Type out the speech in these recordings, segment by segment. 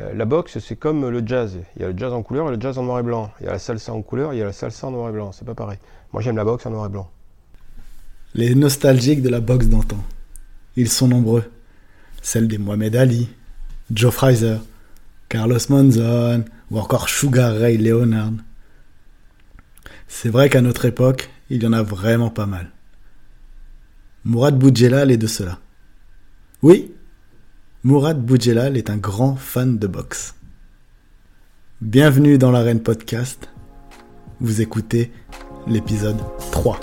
Euh, la boxe, c'est comme le jazz. Il y a le jazz en couleur et le jazz en noir et blanc. Il y a la salsa en couleur, il y a la salsa en noir et blanc. C'est pas pareil. Moi, j'aime la boxe en noir et blanc. Les nostalgiques de la boxe d'antan. Ils sont nombreux. Celles des Mohamed Ali, Joe Fraser, Carlos Monzon ou encore Sugar Ray Leonard. C'est vrai qu'à notre époque, il y en a vraiment pas mal. Mourad Boudjelal est de cela. Oui, Mourad Boudjelal est un grand fan de boxe. Bienvenue dans l'arène podcast. Vous écoutez l'épisode 3.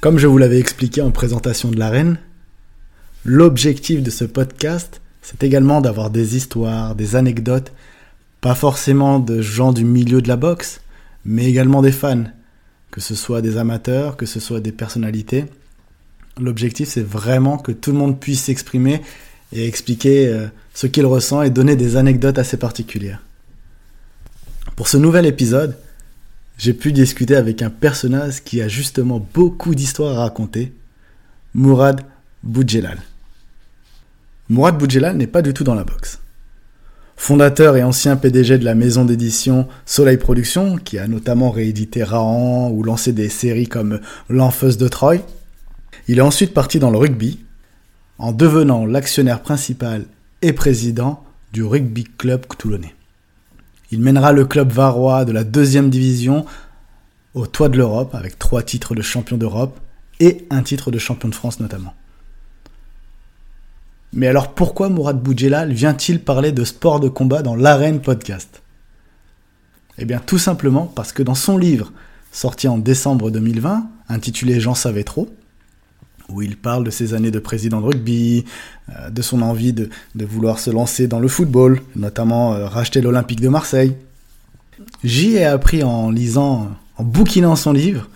Comme je vous l'avais expliqué en présentation de l'arène, l'objectif de ce podcast, c'est également d'avoir des histoires, des anecdotes, pas forcément de gens du milieu de la boxe, mais également des fans, que ce soit des amateurs, que ce soit des personnalités. L'objectif, c'est vraiment que tout le monde puisse s'exprimer et expliquer euh, ce qu'il ressent et donner des anecdotes assez particulières. Pour ce nouvel épisode, j'ai pu discuter avec un personnage qui a justement beaucoup d'histoires à raconter, Mourad Boudjelal. Mourad Boudjelal n'est pas du tout dans la boxe. Fondateur et ancien PDG de la maison d'édition Soleil Productions, qui a notamment réédité Rahan ou lancé des séries comme L'Enfeuse de Troyes, il est ensuite parti dans le rugby, en devenant l'actionnaire principal et président du Rugby Club toulonnais. Il mènera le club varois de la deuxième division au toit de l'Europe avec trois titres de champion d'Europe et un titre de champion de France notamment. Mais alors pourquoi Mourad Boudjelal vient-il parler de sport de combat dans l'arène podcast? Eh bien tout simplement parce que dans son livre, sorti en décembre 2020, intitulé J'en savais trop, où il parle de ses années de président de rugby, euh, de son envie de, vouloir se lancer dans le football, notamment euh, racheter l'Olympique de Marseille. J'y ai appris en lisant, en bouquinant son livre,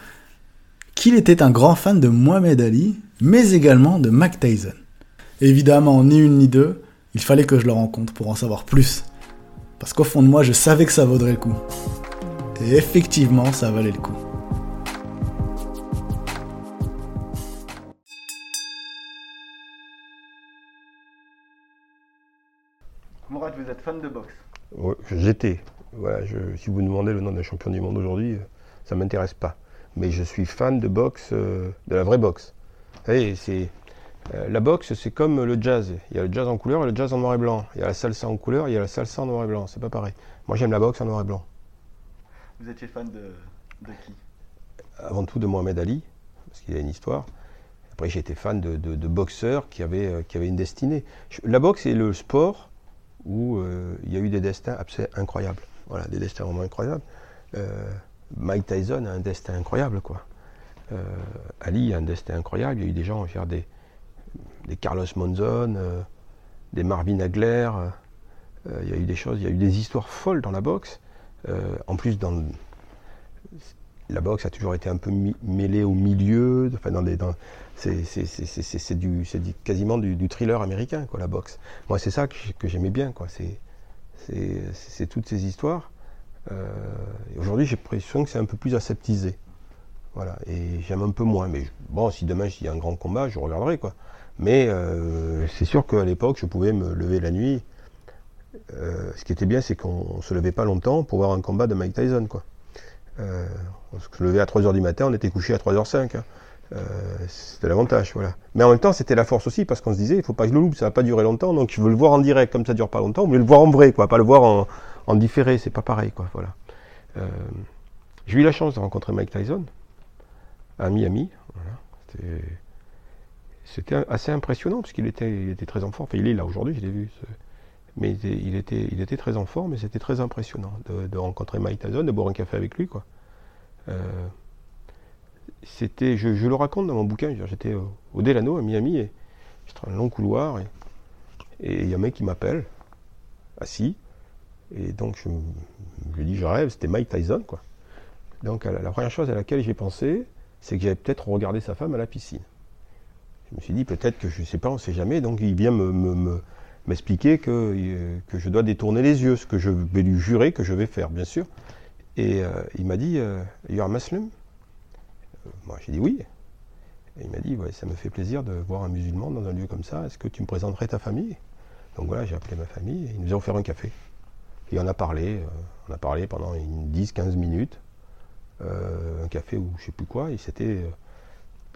qu'il était un grand fan de Mohamed Ali, mais également de Mac Tyson. Évidemment, ni une ni deux, il fallait que je le rencontre pour en savoir plus. Parce qu'au fond de moi, je savais que ça vaudrait le coup. Et effectivement, ça valait le coup. Mourad, vous êtes fan de boxe J'étais. Voilà, si vous me demandez le nom d'un champion du monde aujourd'hui, ça ne m'intéresse pas. Mais je suis fan de boxe, euh, de la vraie boxe. Vous savez, c'est euh, la boxe, c'est comme le jazz. Il y a le jazz en couleur et le jazz en noir et blanc. Il y a la salsa en couleur, il y a la salsa en noir et blanc. C'est pas pareil. Moi, j'aime la boxe en noir et blanc. Vous étiez fan de, qui? Avant tout de Mohamed Ali, parce qu'il a une histoire. Après, j'étais fan de, boxeurs qui avaient, euh, qui avaient une destinée. La boxe est le sport où euh, il y a eu des destins absolument incroyables. Voilà, des destins vraiment incroyables. Mike Tyson a un destin incroyable, quoi. Ali a un destin incroyable. Il y a eu des gens, faire des, des Carlos Monzon, euh, des Marvin Hagler. Euh, euh, il y a eu des choses, il y a eu des histoires folles dans la boxe. en plus, dans la boxe a toujours été un peu mêlée au milieu. Enfin, dans c'est du, quasiment du, thriller américain, quoi, la boxe. Moi, c'est ça que, j'aimais bien, quoi. C'est toutes ces histoires. Aujourd'hui, j'ai l'impression que c'est un peu plus aseptisé. Voilà, et j'aime un peu moins. Mais bon, si demain il y a un grand combat, je regarderai, quoi. Mais euh, c'est sûr qu'à l'époque, je pouvais me lever la nuit. Euh, ce qui était bien, c'est qu'on ne se levait pas longtemps pour voir un combat de Mike Tyson. Quoi. Euh, on se levait à 3h du matin, on était couché à 3h05. Hein. c'était l'avantage. Voilà. Mais en même temps, c'était la force aussi, parce qu'on se disait, il faut pas que je le loupe, ça va pas durer longtemps, donc je veux le voir en direct, comme ça dure pas longtemps, mais le voir en vrai, quoi, pas le voir en, en différé, c'est pas pareil. Quoi, voilà. J'ai eu la chance de rencontrer Mike Tyson à Miami. Assez impressionnant parce qu'il était, très en forme. Il est là aujourd'hui, je l'ai vu. Mais il était, très en forme et c'était très impressionnant de, rencontrer Mike Tyson, de boire un café avec lui. Quoi. Euh, c'était, je, le raconte dans mon bouquin. J'étais au, Delano à Miami et j'étais dans un long couloir et il y a un mec qui m'appelle, assis. Et donc je, lui dis, je rêve, c'était Mike Tyson. Donc la première chose à laquelle j'ai pensé, c'est que j'avais peut-être regardé sa femme à la piscine je me suis dit peut-être que je ne sais pas, on ne sait jamais. Donc il vient m'expliquer me, que, euh, que je dois détourner les yeux, ce que je vais lui jurer que je vais faire, bien sûr. Et euh, il m'a dit, euh, You're a Muslim? Moi j'ai dit oui. Et il m'a dit, ça me fait plaisir de voir un musulman dans un lieu comme ça. Est-ce que tu me présenterais ta famille? Donc voilà, j'ai appelé ma famille et ils nous ont offert un café. Et on a parlé, euh, on a parlé pendant 10-15 minutes. Euh, un café ou je sais plus quoi. Et c'était, euh,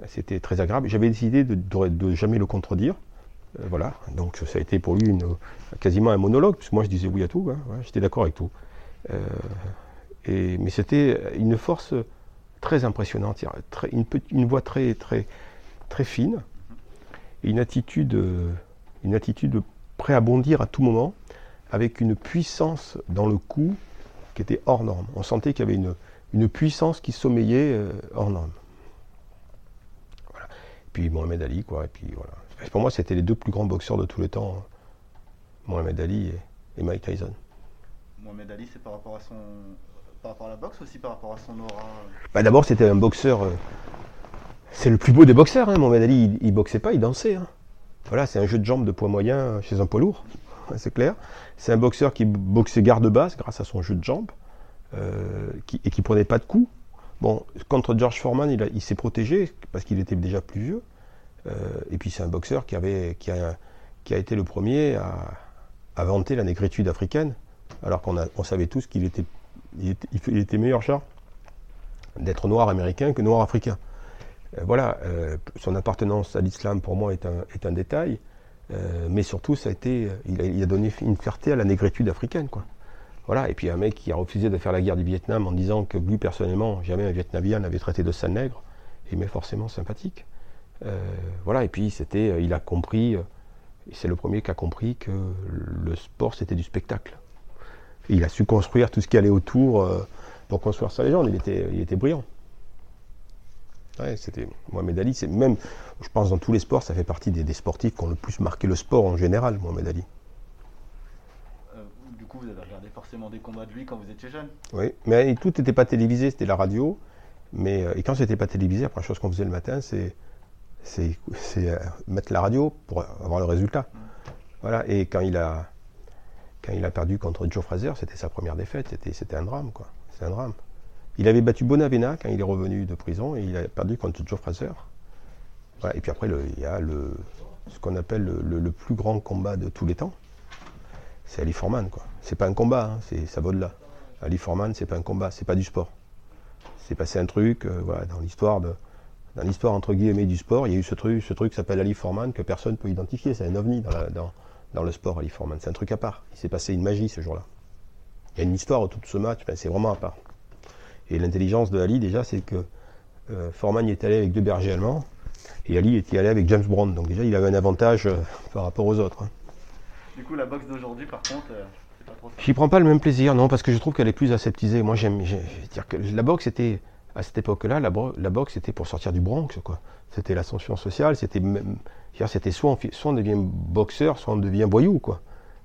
c'était très agréable. J'avais décidé de, jamais le contredire. voilà. Donc ça a été pour lui une, quasiment un monologue, parce que moi je disais oui à tout. Hein. J'étais d'accord avec tout. et, mais c'était une force très impressionnante, une, une, voix très, fine, et une attitude, une attitude prêt à bondir à tout moment, avec une puissance dans le cou qui était hors norme. On sentait qu'il y avait une, une puissance qui sommeillait euh, hors norme. Puis Mohamed Ali, quoi. Et puis voilà. Pour moi, c'était les deux plus grands boxeurs de tous les temps, hein. Mohamed Ali et, et Mike Tyson. Mohamed Ali, c'est par rapport à son par rapport à la boxe aussi, par rapport à son aura bah, D'abord, c'était un boxeur. Euh, c'est le plus beau des boxeurs. Hein. Mohamed Ali, il, boxait pas, il dansait. Hein. Voilà, c'est un jeu de jambes de poids moyen chez un poids lourd, c'est clair. C'est un boxeur qui boxait garde basse grâce à son jeu de jambes euh, et qui prenait pas de coups. Bon, contre George Foreman, il, s'est protégé parce qu'il était déjà plus vieux. Euh, et puis c'est un boxeur qui, a, été le premier à, à vanter la négritude africaine, alors qu'on on savait tous qu'il était il était, meilleur char d'être noir américain que noir africain. Euh, voilà, euh, son appartenance à l'islam pour moi est un, détail, mais surtout ça a été, il a, donné une fierté à la négritude africaine, quoi. Voilà, et puis un mec qui a refusé de faire la guerre du Vietnam en disant que lui personnellement, jamais un Vietnamien n'avait traité de sale nègre, il m'est forcément sympathique. voilà, et puis c'était, il a compris, c'est le premier qui a compris que le sport c'était du spectacle il a su construire tout ce qui allait autour euh, pour construire sa légende. Il était, il était brillant. Ouais, c'était Mohamed Ali, c'est même, je pense, dans tous les sports, ça fait partie des, sportifs qui ont le plus marqué le sport en général, Mohamed Ali. Euh, coup, vous avez regardé forcément des combats de lui quand vous étiez jeune Oui, mais tout n'était pas télévisé, c'était la radio. Mais, euh, et quand c'était pas télévisé, la première chose qu'on faisait le matin, c'est, c'est, mettre la radio pour avoir le résultat. Mm. Voilà, et quand il a, quand il a perdu contre Joe Fraser, c'était sa première défaite, c'était, c'était un drame, quoi. C'est un drame. Il avait battu Bonavena quand il est revenu de prison et il a perdu contre Joe Fraser. Et puis après, il y a le, ce qu'on appelle le, plus grand combat de tous les temps. C'est Ali Forman, quoi. C'est pas un combat, hein, ça va au-delà. Ali Forman, c'est pas un combat, c'est pas du sport. C'est passé un truc, euh, voilà, dans l'histoire de, dans l'histoire entre guillemets du sport, il y a eu ce truc, ce truc qui s'appelle Ali Forman que personne ne peut identifier. C'est un ovni dans, dans, le sport, Ali Forman. C'est un truc à part. Il s'est passé une magie ce jour-là. Il y a une histoire autour de ce match, mais c'est vraiment à part. Et l'intelligence de Ali, déjà, c'est que euh, Forman est allé avec deux bergers allemands, et Ali était allé avec James Brown. Donc déjà, il avait un avantage euh, par rapport aux autres. Hein. Du coup, la boxe d'aujourd'hui, par contre, euh, pas trop. J'y prends pas le même plaisir, non, parce que je trouve qu'elle est plus aseptisée. Moi, j'aime dire que la boxe était à cette époque-là, la, boxe c'était pour sortir du Bronx, quoi. C'était l'ascension sociale, c'était même c'était soit on, devient boxeur, soit on devient voyou, quoi.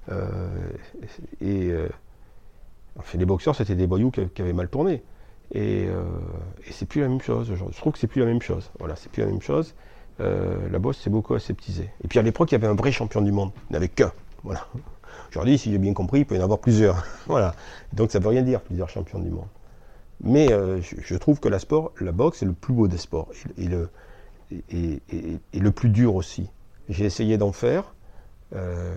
Euh, et euh, les boxeurs, c'était des voyous qui, avaient mal tourné. Et, euh, et c'est plus la même chose. Je trouve que c'est plus la même chose. Voilà, c'est plus la même chose. la boxe, c'est beaucoup aseptisé. Et puis à l'époque, il y avait un vrai champion du monde. Il n'y avait qu'un. Voilà. Aujourd'hui, si j'ai bien compris, il peut y en avoir plusieurs. voilà. Donc ça ne veut rien dire, plusieurs champions du monde. Mais je, trouve que la, sport, la boxe est le plus beau des sports. Et, le, plus dur aussi. J'ai essayé d'en faire euh,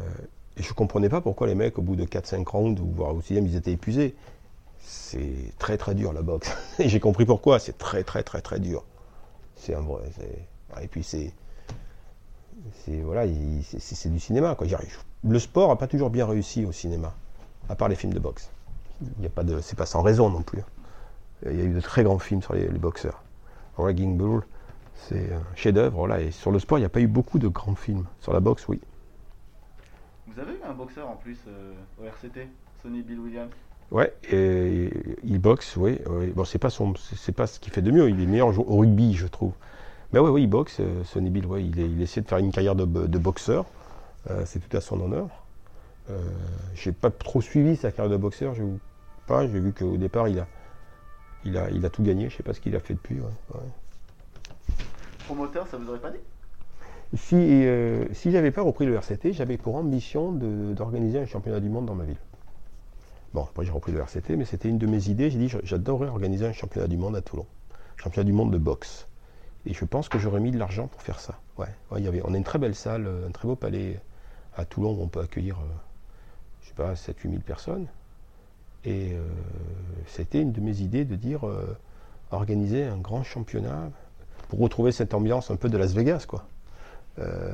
et je ne comprenais pas pourquoi les mecs, au bout de 4-5 rounds, ou voire au 6 ils étaient épuisés. C'est très très dur la boxe. et j'ai compris pourquoi, c'est très très très très dur. C'est un vrai. Et puis c'est. C'est voilà, c'est du cinéma. Quoi. Le sport n'a pas toujours bien réussi au cinéma, à part les films de boxe. Il y a pas de, c'est pas sans raison non plus. Il y a eu de très grands films sur les, les boxeurs. Ragging Bull, c'est un chef-d'œuvre. Là. Et sur le sport, il n'y a pas eu beaucoup de grands films. Sur la boxe, oui. Vous avez eu un boxeur en plus euh, au RCT, Sonny Bill Williams? Ouais, et, il boxe, oui. Bon, c'est pas son, c'est pas ce qu'il fait de mieux. Il est meilleur au rugby, je trouve. Mais oui, oui, il boxe. Euh, Sonny Bill, ouais, il, il, essaie de faire une carrière de, boxeur. Euh, c'est tout à son honneur. Euh, j'ai pas trop suivi sa carrière de boxeur. Je pas. J'ai vu qu'au départ, il a, il a, il a tout gagné. Je sais pas ce qu'il a fait depuis. Ouais promoteur, ça vous aurait pas dit? Si, euh, si j'avais pas repris le RCT, j'avais pour ambition d'organiser un championnat du monde dans ma ville. Bon, après j'ai repris le RCT, mais c'était une de mes idées. J'ai dit j'adorerais organiser un championnat du monde à Toulon. Championnat du monde de boxe. Et je pense que j'aurais mis de l'argent pour faire ça. Ouais, on a une très belle salle, un très beau palais à Toulon où on peut accueillir, je sais pas, 7-8 000 personnes. Et c'était une de mes idées de dire organiser un grand championnat pour retrouver cette ambiance un peu de Las Vegas, quoi. Euh,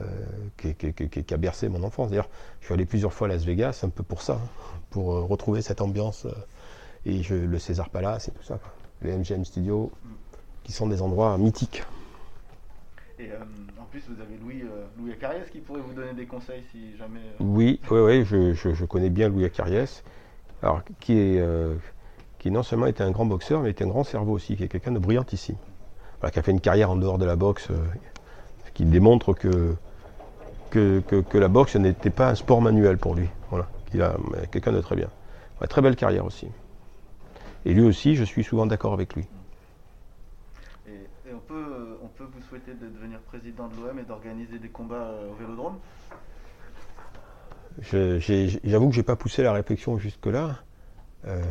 qui, a bercé mon enfance. D'ailleurs, je suis allé plusieurs fois à Las Vegas, un peu pour ça, hein, pour euh, retrouver cette ambiance. Euh, et le César Palace et tout ça, les MGM Studios, qui sont des endroits mythiques. Et en plus, vous avez Louis, Louis Acariès qui pourrait vous donner des conseils si jamais. Oui, oui, oui, je, connais bien Louis Acariès, alors qui est qui non seulement était un grand boxeur, mais était un grand cerveau aussi, qui est quelqu'un de brillantissime. Voilà, qui a fait une carrière en dehors de la boxe, qui démontre que, que, que, la boxe n'était pas un sport manuel pour lui. Voilà, qu'il a quelqu'un de très bien. très belle carrière aussi. Et lui aussi, je suis souvent d'accord avec lui. Et, on, peut, on, peut, vous souhaiter de devenir président de l'OM et d'organiser des combats euh, au Vélodrome J'avoue que je n'ai pas poussé la réflexion jusque-là. Euh,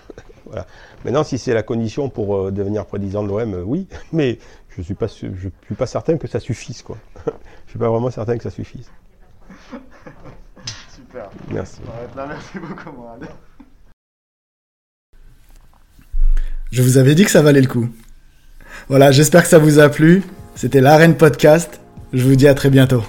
voilà. Maintenant, si c'est la condition pour euh, devenir président de l'OM, oui, mais je ne suis, pas, je suis pas certain que ça suffise. Quoi. je ne suis pas vraiment certain que ça suffise. Super. Merci. merci beaucoup. Je vous avais dit que ça valait le coup. Voilà, j'espère que ça vous a plu. C'était l'Arène Podcast. Je vous dis à très bientôt.